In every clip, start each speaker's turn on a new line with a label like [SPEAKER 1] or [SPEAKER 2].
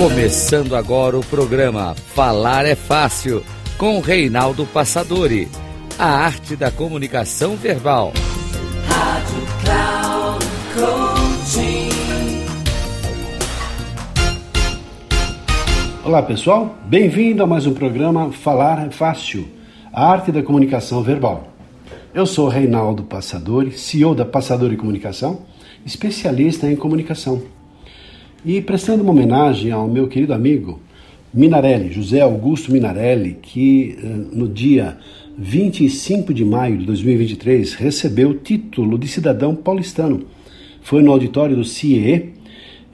[SPEAKER 1] Começando agora o programa Falar é Fácil, com Reinaldo Passadori. A arte da comunicação verbal. Rádio Cloud Coaching.
[SPEAKER 2] Olá pessoal, bem-vindo a mais um programa Falar é Fácil, a arte da comunicação verbal. Eu sou Reinaldo Passadori, CEO da Passadori Comunicação, especialista em comunicação. E prestando uma homenagem ao meu querido amigo Minarelli, José Augusto Minarelli, que eh, no dia 25 de maio de 2023 recebeu o título de cidadão paulistano. Foi no auditório do CIE,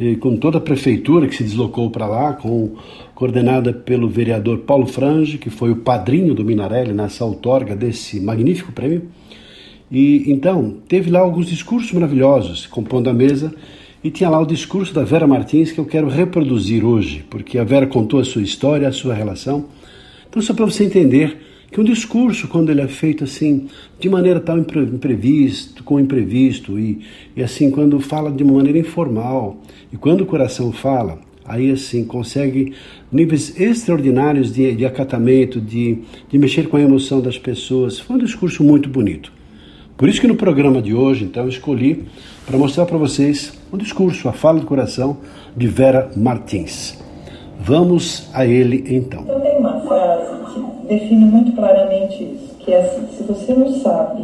[SPEAKER 2] eh, com toda a prefeitura que se deslocou para lá, com, coordenada pelo vereador Paulo Frange, que foi o padrinho do Minarelli nessa outorga desse magnífico prêmio. E então, teve lá alguns discursos maravilhosos, compondo a mesa e tinha lá o discurso da Vera Martins que eu quero reproduzir hoje, porque a Vera contou a sua história, a sua relação. Então, só para você entender que um discurso, quando ele é feito assim, de maneira tão imprevisto, com imprevisto, e, e assim, quando fala de uma maneira informal, e quando o coração fala, aí assim, consegue níveis extraordinários de, de acatamento, de, de mexer com a emoção das pessoas. Foi um discurso muito bonito. Por isso que no programa de hoje, então, eu escolhi para mostrar para vocês um discurso, a fala do coração de Vera Martins. Vamos a ele então.
[SPEAKER 3] Então tem uma frase que define muito claramente isso, que é assim, se você não sabe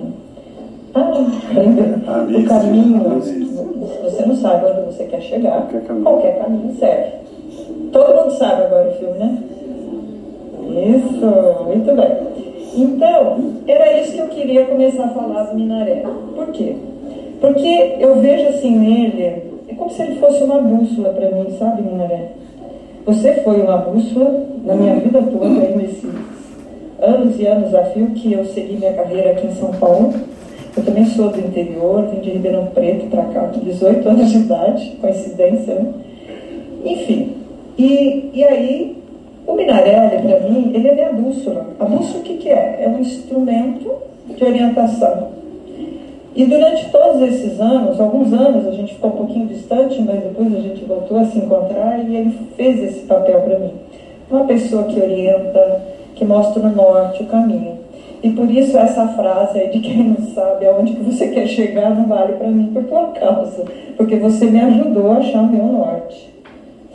[SPEAKER 3] ah, o caminho, se você não sabe onde você quer chegar, qualquer caminho serve. Todo mundo sabe agora o filme, né? Isso, muito bem. Então, era isso que eu queria começar a falar do Minaré. Por quê? Porque eu vejo assim nele, é como se ele fosse uma bússola para mim, sabe, Minaré? Você foi uma bússola na minha vida toda, aí nesses anos e anos a fio que eu segui minha carreira aqui em São Paulo. Eu também sou do interior, vim de Ribeirão Preto para cá com 18 anos de idade, coincidência, né? Enfim, e, e aí o Minarelli, para mim, ele é minha bússola. A bússola o que, que é? É um instrumento de orientação. E durante todos esses anos, alguns anos, a gente ficou um pouquinho distante, mas depois a gente voltou a se encontrar e ele fez esse papel para mim. Uma pessoa que orienta, que mostra no norte o caminho. E por isso essa frase aí de quem não sabe aonde que você quer chegar não vale para mim por tua causa, porque você me ajudou a achar o meu norte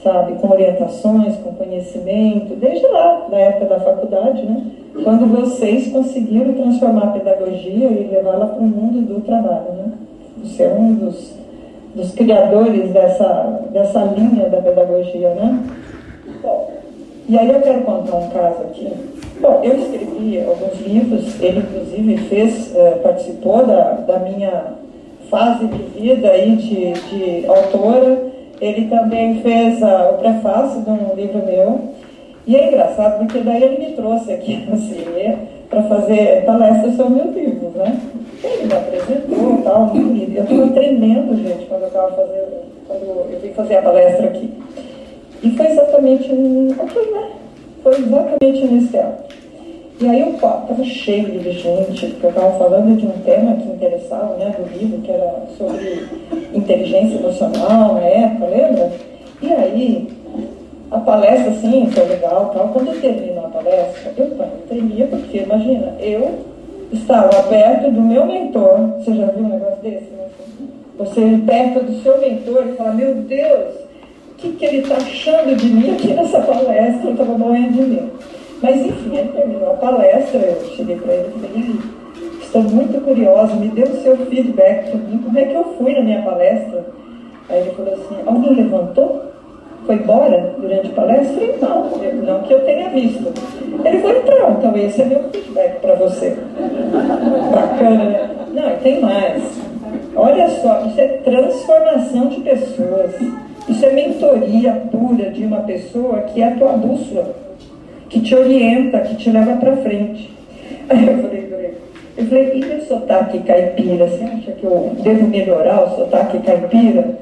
[SPEAKER 3] sabe, com orientações, com conhecimento, desde lá, da época da faculdade, né? Quando vocês conseguiram transformar a pedagogia e levá-la para o mundo do trabalho, né? Você é um dos, dos criadores dessa, dessa linha da pedagogia, né? Bom, e aí eu quero contar um caso aqui. Bom, eu escrevi alguns livros, ele inclusive fez, eh, participou da, da minha fase de vida aí de, de autora, ele também fez uh, o prefácio de um livro meu. E é engraçado porque daí ele me trouxe aqui no CIE para fazer palestras sobre meus livros, né? Ele me apresentou tal. Eu estava tremendo, gente, quando eu estava fazendo, quando eu vim fazer a palestra aqui. E foi exatamente aqui, né? Foi exatamente nesse teatro. E aí papo estava cheio de gente, porque eu estava falando de um tema que interessava, né, do livro, que era sobre inteligência emocional na época, lembra? E aí, a palestra, assim, foi legal tal. Quando eu terminou a palestra, eu, eu tremia, porque, imagina, eu estava perto do meu mentor, você já viu um negócio desse? Né? Você perto do seu mentor e fala, meu Deus, o que, que ele está achando de mim aqui nessa palestra? Eu estava morrendo de medo. Mas enfim, ele terminou a palestra, eu cheguei para ele e falei, estou muito curiosa, me dê o seu feedback mim, como é que eu fui na minha palestra? Aí ele falou assim, alguém levantou? Foi embora durante a palestra? Não, não que eu tenha visto. Ele falou, então, então esse é meu feedback para você. Bacana, né? Não, e tem mais. Olha só, isso é transformação de pessoas. Isso é mentoria pura de uma pessoa que é a tua bússola que te orienta, que te leva para frente. Aí eu falei eu falei, e meu sotaque caipira? Você acha que eu devo melhorar o sotaque caipira?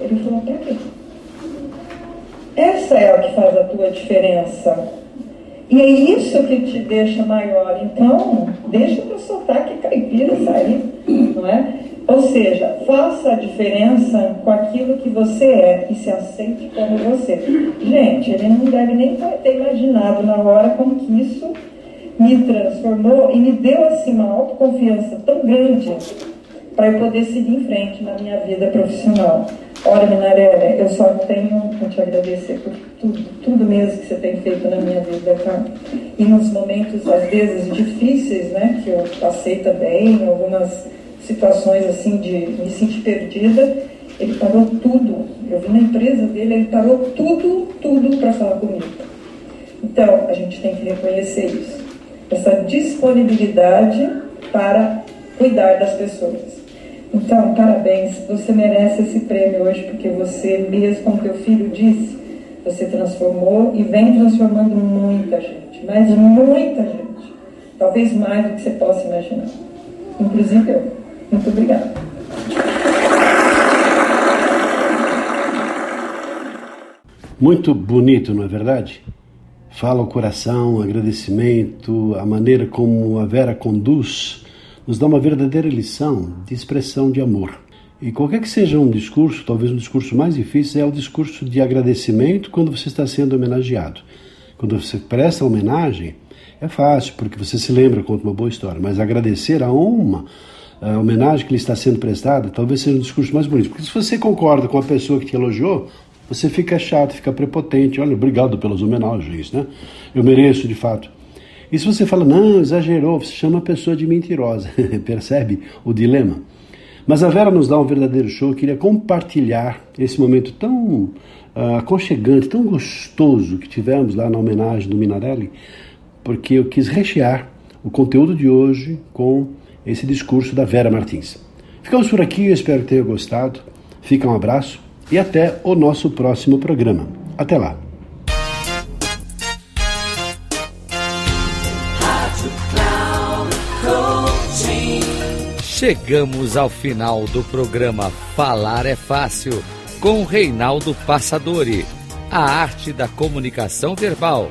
[SPEAKER 3] Ele falou, quê? Essa é a que faz a tua diferença. E é isso que te deixa maior. Então, deixa o teu sotaque caipira sair, não é? Ou seja, faça a diferença com aquilo que você é e se aceite como você. Gente, ele não deve nem ter imaginado na hora como que isso me transformou e me deu assim uma autoconfiança tão grande para eu poder seguir em frente na minha vida profissional. Olha, Minaré, eu só tenho a te agradecer por tudo, tudo mesmo que você tem feito na minha vida, tá? E nos momentos, às vezes, difíceis, né, que eu passei também, algumas situações assim de me sentir perdida, ele parou tudo. Eu vi na empresa dele, ele parou tudo, tudo para falar comigo. Então, a gente tem que reconhecer isso. Essa disponibilidade para cuidar das pessoas. Então, parabéns, você merece esse prêmio hoje, porque você, mesmo como teu filho disse, você transformou e vem transformando muita gente, mas muita gente. Talvez mais do que você possa imaginar. Inclusive eu. Muito obrigada.
[SPEAKER 2] Muito bonito, não é verdade? Fala o coração, o agradecimento, a maneira como a Vera conduz, nos dá uma verdadeira lição de expressão de amor. E qualquer que seja um discurso, talvez um discurso mais difícil, é o discurso de agradecimento quando você está sendo homenageado. Quando você presta homenagem, é fácil, porque você se lembra, conta uma boa história, mas agradecer a uma a homenagem que lhe está sendo prestada, talvez seja um discurso mais bonito. Porque se você concorda com a pessoa que te elogiou, você fica chato, fica prepotente. Olha, obrigado pelas homenagens, né? Eu mereço, de fato. E se você fala, não, exagerou, você chama a pessoa de mentirosa. Percebe o dilema? Mas a Vera nos dá um verdadeiro show. Eu queria compartilhar esse momento tão uh, aconchegante, tão gostoso que tivemos lá na homenagem do Minarelli, porque eu quis rechear o conteúdo de hoje com esse discurso da Vera Martins. Ficamos por aqui, espero que tenha gostado. Fica um abraço e até o nosso próximo programa. Até lá.
[SPEAKER 1] Chegamos ao final do programa Falar é Fácil com Reinaldo Passadori, a arte da comunicação verbal.